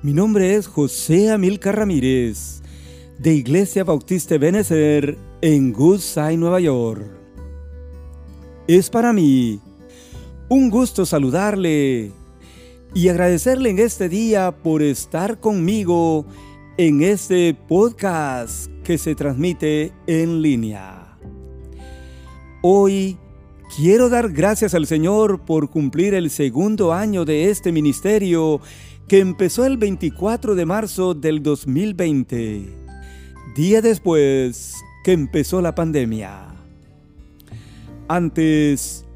Mi nombre es José Amilcar Ramírez, de Iglesia Bautista Benecer en Goodside, Nueva York. Es para mí un gusto saludarle y agradecerle en este día por estar conmigo en este podcast que se transmite en línea. Hoy quiero dar gracias al Señor por cumplir el segundo año de este ministerio que empezó el 24 de marzo del 2020, día después que empezó la pandemia. Antes,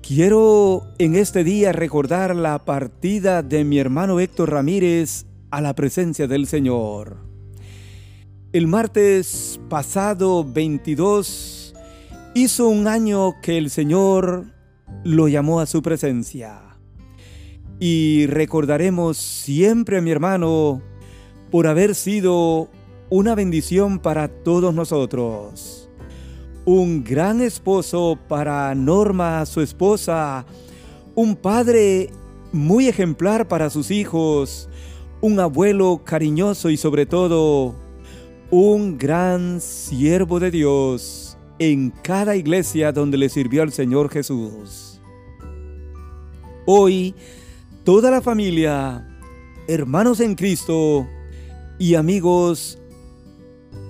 quiero en este día recordar la partida de mi hermano Héctor Ramírez a la presencia del Señor. El martes pasado 22 hizo un año que el Señor lo llamó a su presencia y recordaremos siempre a mi hermano por haber sido una bendición para todos nosotros. Un gran esposo para Norma, su esposa, un padre muy ejemplar para sus hijos, un abuelo cariñoso y sobre todo un gran siervo de Dios en cada iglesia donde le sirvió al Señor Jesús. Hoy toda la familia, hermanos en Cristo y amigos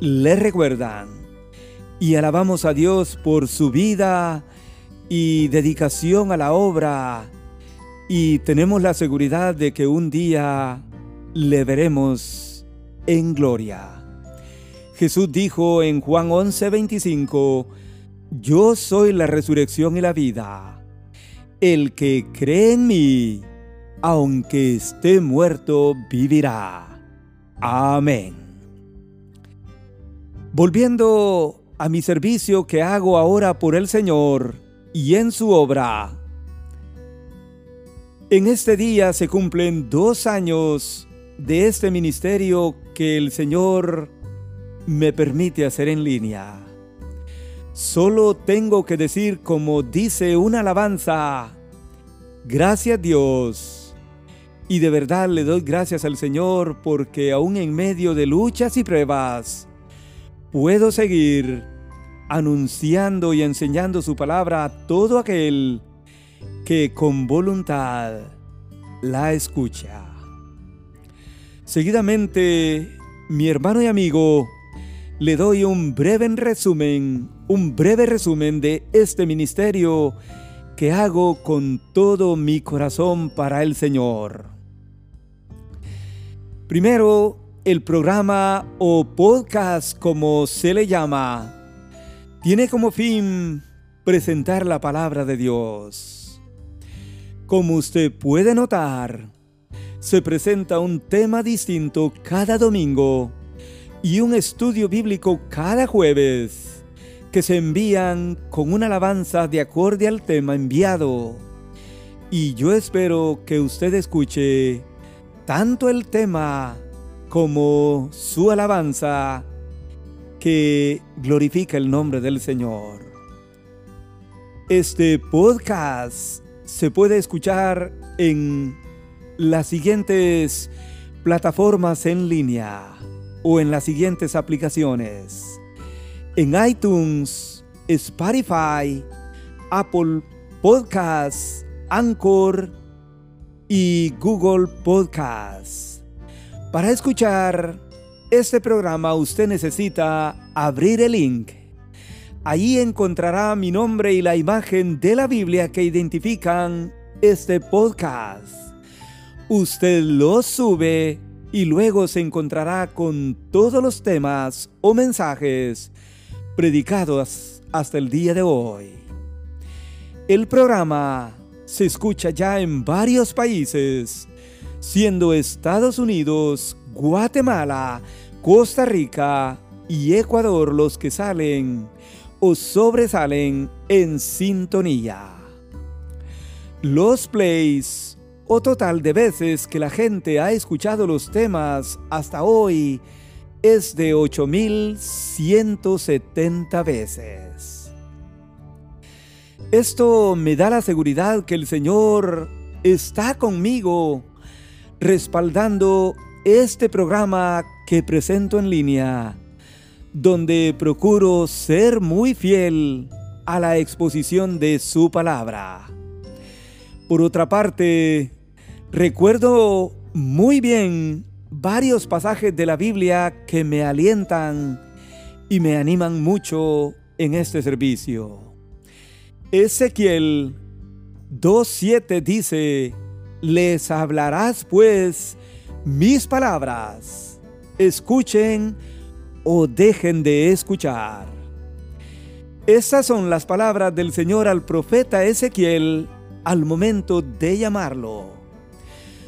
le recuerdan y alabamos a Dios por su vida y dedicación a la obra y tenemos la seguridad de que un día le veremos en gloria. Jesús dijo en Juan 11:25, Yo soy la resurrección y la vida. El que cree en mí, aunque esté muerto, vivirá. Amén. Volviendo a mi servicio que hago ahora por el Señor y en su obra. En este día se cumplen dos años de este ministerio que el Señor me permite hacer en línea. Solo tengo que decir como dice una alabanza, gracias Dios y de verdad le doy gracias al Señor porque aún en medio de luchas y pruebas, puedo seguir anunciando y enseñando su palabra a todo aquel que con voluntad la escucha. Seguidamente, mi hermano y amigo, le doy un breve resumen, un breve resumen de este ministerio que hago con todo mi corazón para el Señor. Primero, el programa o podcast como se le llama, tiene como fin presentar la palabra de Dios. Como usted puede notar, se presenta un tema distinto cada domingo y un estudio bíblico cada jueves que se envían con una alabanza de acorde al tema enviado. Y yo espero que usted escuche tanto el tema como su alabanza que glorifica el nombre del Señor. Este podcast se puede escuchar en las siguientes plataformas en línea o en las siguientes aplicaciones. En iTunes, Spotify, Apple Podcasts, Anchor, y Google Podcast. Para escuchar este programa usted necesita abrir el link. Allí encontrará mi nombre y la imagen de la Biblia que identifican este podcast. Usted lo sube y luego se encontrará con todos los temas o mensajes predicados hasta el día de hoy. El programa se escucha ya en varios países, siendo Estados Unidos, Guatemala, Costa Rica y Ecuador los que salen o sobresalen en sintonía. Los plays o total de veces que la gente ha escuchado los temas hasta hoy es de 8170 veces. Esto me da la seguridad que el Señor está conmigo, respaldando este programa que presento en línea, donde procuro ser muy fiel a la exposición de su palabra. Por otra parte, recuerdo muy bien varios pasajes de la Biblia que me alientan y me animan mucho en este servicio. Ezequiel 2.7 dice, les hablarás pues mis palabras, escuchen o dejen de escuchar. Estas son las palabras del Señor al profeta Ezequiel al momento de llamarlo.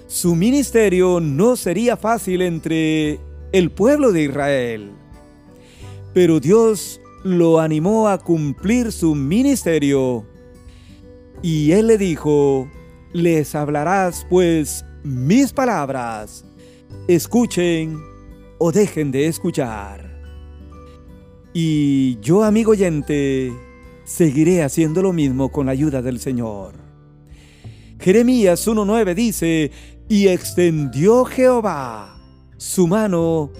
Su ministerio no sería fácil entre el pueblo de Israel, pero Dios lo animó a cumplir su ministerio y él le dijo, les hablarás pues mis palabras, escuchen o dejen de escuchar. Y yo, amigo oyente, seguiré haciendo lo mismo con la ayuda del Señor. Jeremías 1.9 dice, y extendió Jehová su mano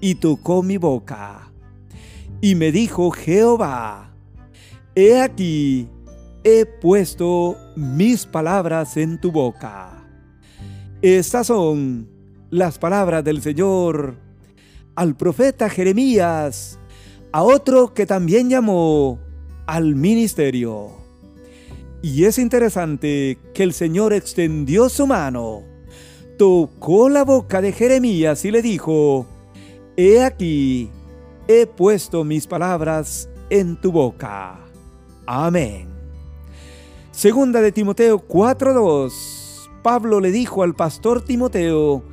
y tocó mi boca. Y me dijo Jehová, he aquí, he puesto mis palabras en tu boca. Estas son las palabras del Señor al profeta Jeremías, a otro que también llamó al ministerio. Y es interesante que el Señor extendió su mano, tocó la boca de Jeremías y le dijo, He aquí, he puesto mis palabras en tu boca. Amén. Segunda de Timoteo 4:2. Pablo le dijo al pastor Timoteo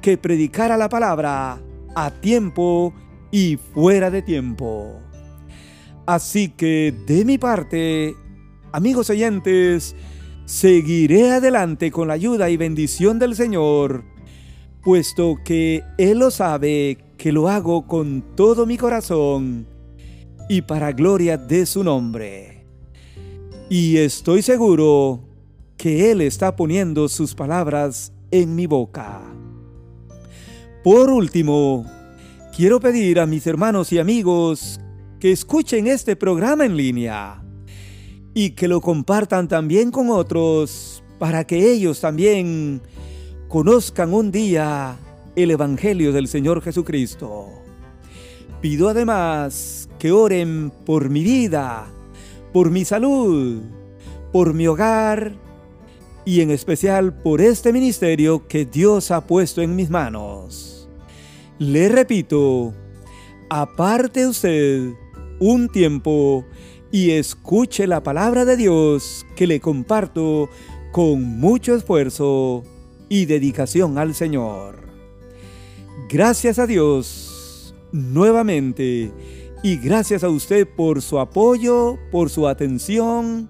que predicara la palabra a tiempo y fuera de tiempo. Así que de mi parte, amigos oyentes, seguiré adelante con la ayuda y bendición del Señor, puesto que Él lo sabe que lo hago con todo mi corazón y para gloria de su nombre. Y estoy seguro que Él está poniendo sus palabras en mi boca. Por último, quiero pedir a mis hermanos y amigos que escuchen este programa en línea y que lo compartan también con otros para que ellos también conozcan un día el Evangelio del Señor Jesucristo. Pido además que oren por mi vida, por mi salud, por mi hogar y en especial por este ministerio que Dios ha puesto en mis manos. Le repito, aparte usted un tiempo y escuche la palabra de Dios que le comparto con mucho esfuerzo y dedicación al Señor. Gracias a Dios nuevamente y gracias a usted por su apoyo, por su atención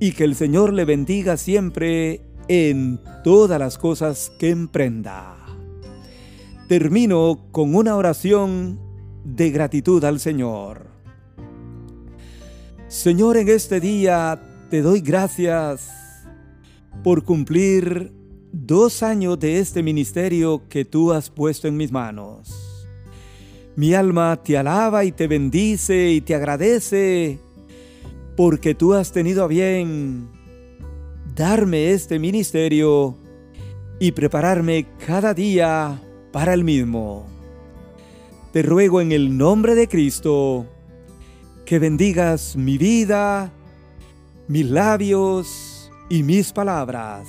y que el Señor le bendiga siempre en todas las cosas que emprenda. Termino con una oración de gratitud al Señor. Señor, en este día te doy gracias por cumplir dos años de este ministerio que tú has puesto en mis manos. Mi alma te alaba y te bendice y te agradece porque tú has tenido a bien darme este ministerio y prepararme cada día para el mismo. Te ruego en el nombre de Cristo que bendigas mi vida, mis labios y mis palabras,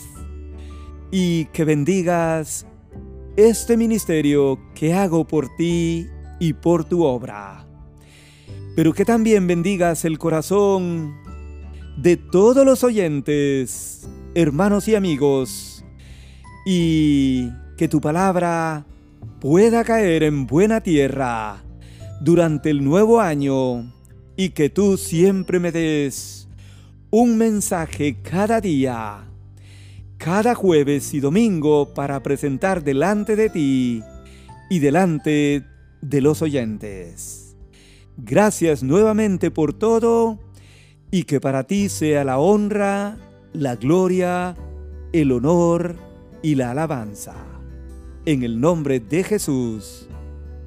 y que bendigas este ministerio que hago por ti y por tu obra. Pero que también bendigas el corazón de todos los oyentes, hermanos y amigos, y que tu palabra pueda caer en buena tierra durante el nuevo año y que tú siempre me des un mensaje cada día, cada jueves y domingo para presentar delante de ti y delante de los oyentes. Gracias nuevamente por todo y que para ti sea la honra, la gloria, el honor y la alabanza. En el nombre de Jesús.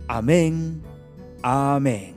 Amén. Amén.